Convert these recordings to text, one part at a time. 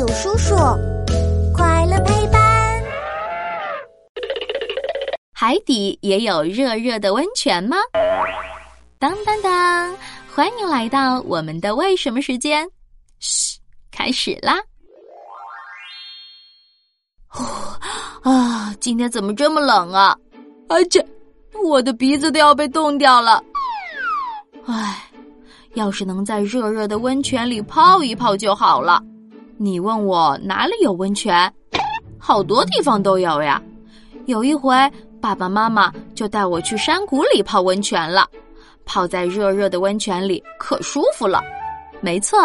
有叔叔，快乐陪伴。海底也有热热的温泉吗？当当当！欢迎来到我们的为什么时间。嘘，开始啦！啊，今天怎么这么冷啊？而且我的鼻子都要被冻掉了。唉，要是能在热热的温泉里泡一泡就好了。你问我哪里有温泉？好多地方都有呀。有一回，爸爸妈妈就带我去山谷里泡温泉了。泡在热热的温泉里可舒服了。没错，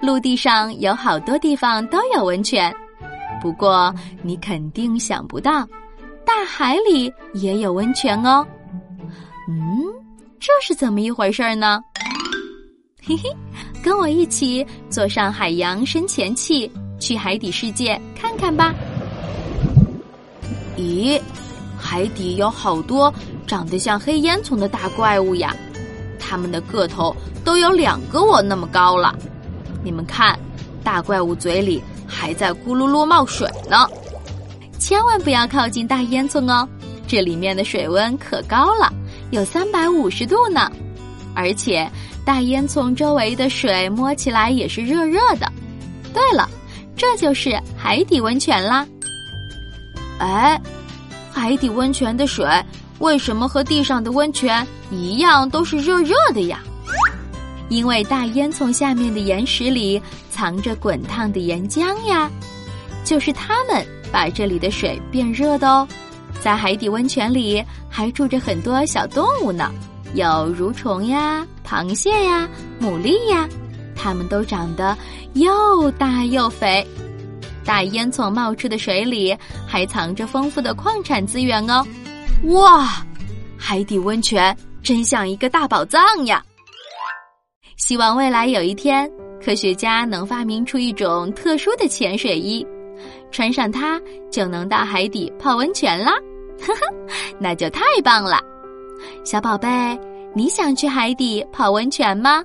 陆地上有好多地方都有温泉。不过你肯定想不到，大海里也有温泉哦。嗯，这是怎么一回事儿呢？嘿嘿，跟我一起坐上海洋深潜器，去海底世界看看吧。咦，海底有好多长得像黑烟囱的大怪物呀！它们的个头都有两个我那么高了。你们看，大怪物嘴里。还在咕噜噜冒水呢，千万不要靠近大烟囱哦，这里面的水温可高了，有三百五十度呢。而且大烟囱周围的水摸起来也是热热的。对了，这就是海底温泉啦。哎，海底温泉的水为什么和地上的温泉一样都是热热的呀？因为大烟囱下面的岩石里藏着滚烫的岩浆呀，就是它们把这里的水变热的哦。在海底温泉里还住着很多小动物呢，有蠕虫呀、螃蟹呀、牡蛎呀，它们都长得又大又肥。大烟囱冒出的水里还藏着丰富的矿产资源哦。哇，海底温泉真像一个大宝藏呀！希望未来有一天，科学家能发明出一种特殊的潜水衣，穿上它就能到海底泡温泉啦！呵呵，那就太棒了。小宝贝，你想去海底泡温泉吗？